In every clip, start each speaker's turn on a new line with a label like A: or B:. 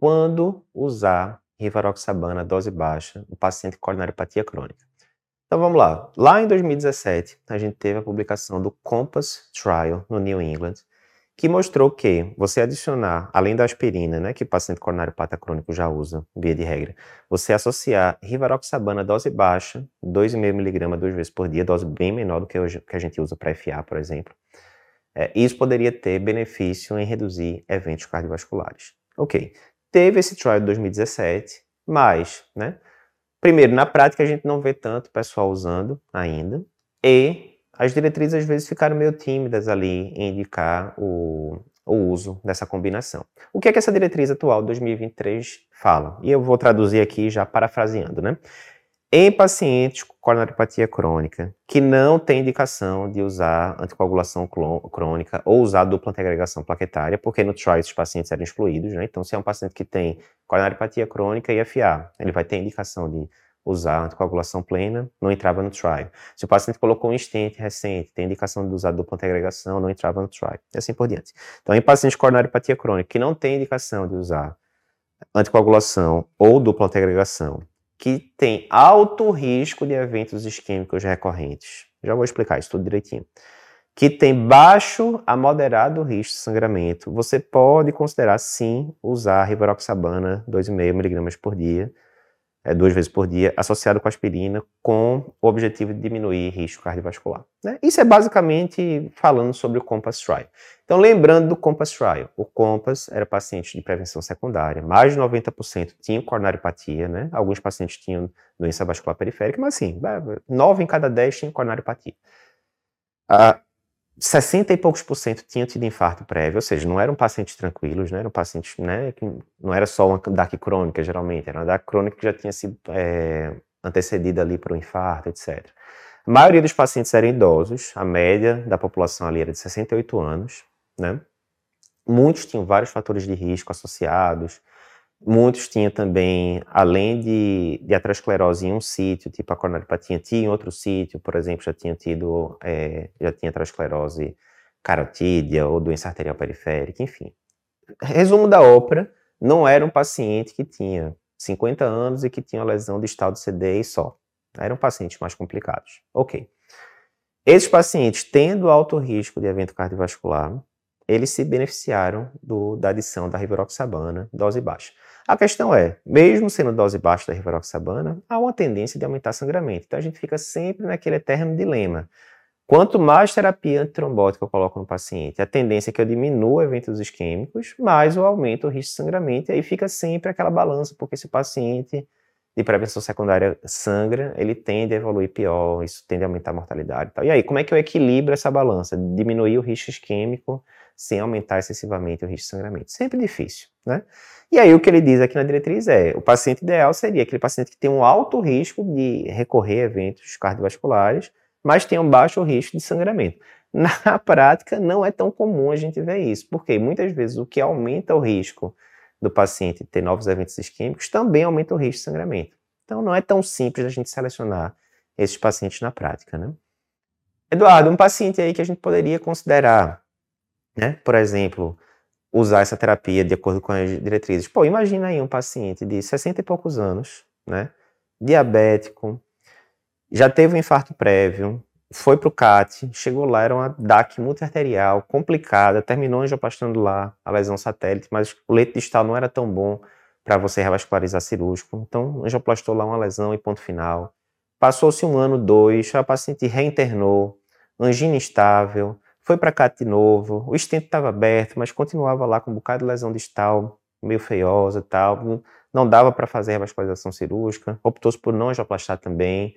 A: quando usar rivaroxabana dose baixa no paciente com coronariopatia crônica. Então vamos lá. Lá em 2017, a gente teve a publicação do Compass Trial no New England, que mostrou que você adicionar, além da aspirina, né, que o paciente coronariopata crônico já usa, via de regra, você associar rivaroxabana dose baixa, 2,5mg duas vezes por dia, dose bem menor do que, hoje, que a gente usa para FA, por exemplo, é, isso poderia ter benefício em reduzir eventos cardiovasculares. Ok, teve esse trial de 2017, mas, né, primeiro, na prática a gente não vê tanto pessoal usando ainda, e as diretrizes às vezes ficaram meio tímidas ali em indicar o, o uso dessa combinação. O que é que essa diretriz atual de 2023 fala? E eu vou traduzir aqui já parafraseando, né? Em pacientes com coronariopatia crônica que não tem indicação de usar anticoagulação crônica ou usar dupla antiagregação plaquetária, porque no trial esses pacientes eram excluídos, né? Então, se é um paciente que tem coronariopatia crônica e FA, ele vai ter indicação de usar anticoagulação plena, não entrava no trial. Se o paciente colocou um stent recente, tem indicação de usar dupla antiagregação, não entrava no trial. E assim por diante. Então, em pacientes com coronariopatia crônica que não tem indicação de usar anticoagulação ou dupla antiagregação, que tem alto risco de eventos isquêmicos recorrentes, já vou explicar isso tudo direitinho, que tem baixo a moderado risco de sangramento, você pode considerar sim usar rivaroxabana 2,5mg por dia, é, duas vezes por dia, associado com aspirina, com o objetivo de diminuir risco cardiovascular. Né? Isso é basicamente falando sobre o Compass Trial. Então, lembrando do Compass Trial, o Compass era paciente de prevenção secundária, mais de 90% tinham coronariopatia, né? alguns pacientes tinham doença vascular periférica, mas assim, 9 em cada 10 tinham coronariopatia. Ah, 60 e poucos por cento tinham tido infarto prévio, ou seja, não eram pacientes tranquilos, né? eram pacientes, né, que não era só uma DAC crônica, geralmente, era uma DAC crônica que já tinha sido é, antecedida ali por um infarto, etc. A maioria dos pacientes eram idosos, a média da população ali era de 68 anos, né? Muitos tinham vários fatores de risco associados, Muitos tinham também, além de, de aterosclerose em um sítio, tipo a coronariopatia tinha em outro sítio, por exemplo, já tinha tido, é, já tinha aterosclerose carotídea ou doença arterial periférica, enfim. Resumo da ópera, não era um paciente que tinha 50 anos e que tinha lesão de estado CD e só. Eram pacientes mais complicados. Ok. Esses pacientes, tendo alto risco de evento cardiovascular, eles se beneficiaram do, da adição da rivaroxabana, dose baixa. A questão é, mesmo sendo dose baixa da rivaroxabana, há uma tendência de aumentar sangramento. Então a gente fica sempre naquele eterno dilema. Quanto mais terapia antitrombótica eu coloco no paciente, a tendência é que eu diminua eventos isquêmicos, mais eu aumento o risco de sangramento, e aí fica sempre aquela balança, porque se o paciente de prevenção secundária sangra, ele tende a evoluir pior, isso tende a aumentar a mortalidade e tal. E aí, como é que eu equilibro essa balança? Diminuir o risco isquêmico sem aumentar excessivamente o risco de sangramento. Sempre difícil, né? E aí o que ele diz aqui na diretriz é, o paciente ideal seria aquele paciente que tem um alto risco de recorrer a eventos cardiovasculares, mas tem um baixo risco de sangramento. Na prática, não é tão comum a gente ver isso, porque muitas vezes o que aumenta o risco do paciente ter novos eventos isquêmicos também aumenta o risco de sangramento. Então não é tão simples a gente selecionar esses pacientes na prática, né? Eduardo, um paciente aí que a gente poderia considerar, né, por exemplo, usar essa terapia de acordo com as diretrizes. Pô, imagina aí um paciente de 60 e poucos anos, né? Diabético, já teve um infarto prévio, foi para o CAT, chegou lá, era uma DAC multiarterial, complicada, terminou angioplastando lá a lesão satélite, mas o leito distal não era tão bom para você revascularizar cirúrgico. Então, angioplastou lá uma lesão e ponto final. Passou-se um ano, dois, a paciente reinternou, angina estável, foi para cá de novo, o estente estava aberto, mas continuava lá com um bocado de lesão distal, meio feiosa e tal. Não dava para fazer revascularização cirúrgica, optou-se por não angioplastar também.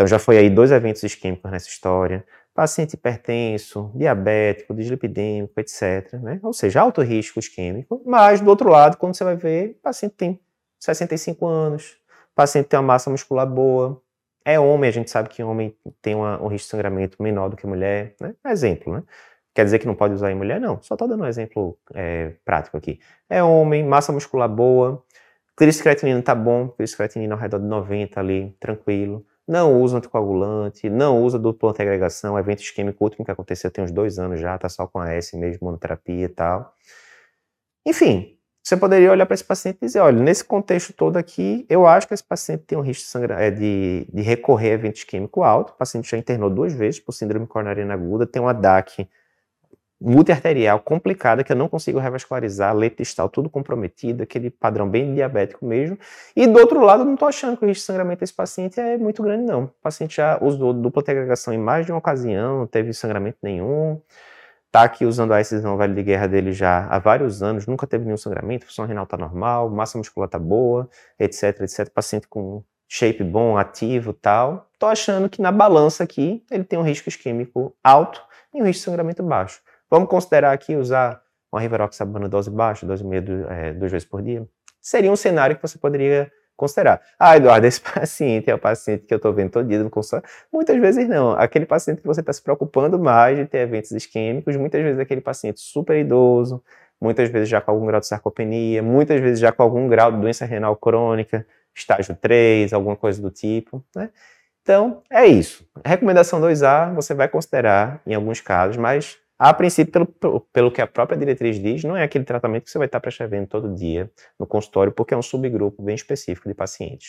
A: Então já foi aí dois eventos isquêmicos nessa história. Paciente hipertenso, diabético, dislipidêmico, etc. Né? Ou seja, alto risco isquêmico. Mas, do outro lado, quando você vai ver, o paciente tem 65 anos, o paciente tem uma massa muscular boa, é homem, a gente sabe que homem tem uma, um risco de sangramento menor do que mulher, né? Exemplo, né? Quer dizer que não pode usar em mulher? Não, só estou dando um exemplo é, prático aqui. É homem, massa muscular boa, criscreatinina tá bom, criscreatinina ao redor de 90 ali, tranquilo. Não usa anticoagulante, não usa dupla antiagregação, evento isquêmico último que aconteceu tem uns dois anos já, tá só com a S mesmo, monoterapia e tal. Enfim, você poderia olhar para esse paciente e dizer, olha, nesse contexto todo aqui, eu acho que esse paciente tem um risco de, sangra, é, de, de recorrer a evento isquêmico alto, o paciente já internou duas vezes por síndrome coronariana aguda, tem uma DAC multiarterial complicada que eu não consigo revascularizar, leite distal tudo comprometido, aquele padrão bem diabético mesmo. E do outro lado, não estou achando que o risco de sangramento desse paciente é muito grande, não. O paciente já usou dupla agregação em mais de uma ocasião, não teve sangramento nenhum, está aqui usando a excisão velho de guerra dele já há vários anos, nunca teve nenhum sangramento, função renal está normal, massa muscular está boa, etc, etc. Paciente com shape bom, ativo tal. Estou achando que na balança aqui ele tem um risco isquêmico alto e um risco de sangramento baixo. Vamos considerar aqui usar uma rivaroxabana dose baixa, dose meia, é, duas vezes por dia? Seria um cenário que você poderia considerar. Ah, Eduardo, esse paciente é o paciente que eu estou vendo todo dia no consultório. Muitas vezes não. Aquele paciente que você está se preocupando mais de ter eventos isquêmicos, muitas vezes aquele paciente super idoso, muitas vezes já com algum grau de sarcopenia, muitas vezes já com algum grau de doença renal crônica, estágio 3, alguma coisa do tipo, né? Então, é isso. Recomendação 2A, você vai considerar em alguns casos, mas a princípio, pelo, pelo que a própria diretriz diz, não é aquele tratamento que você vai estar prescrevendo todo dia no consultório, porque é um subgrupo bem específico de pacientes.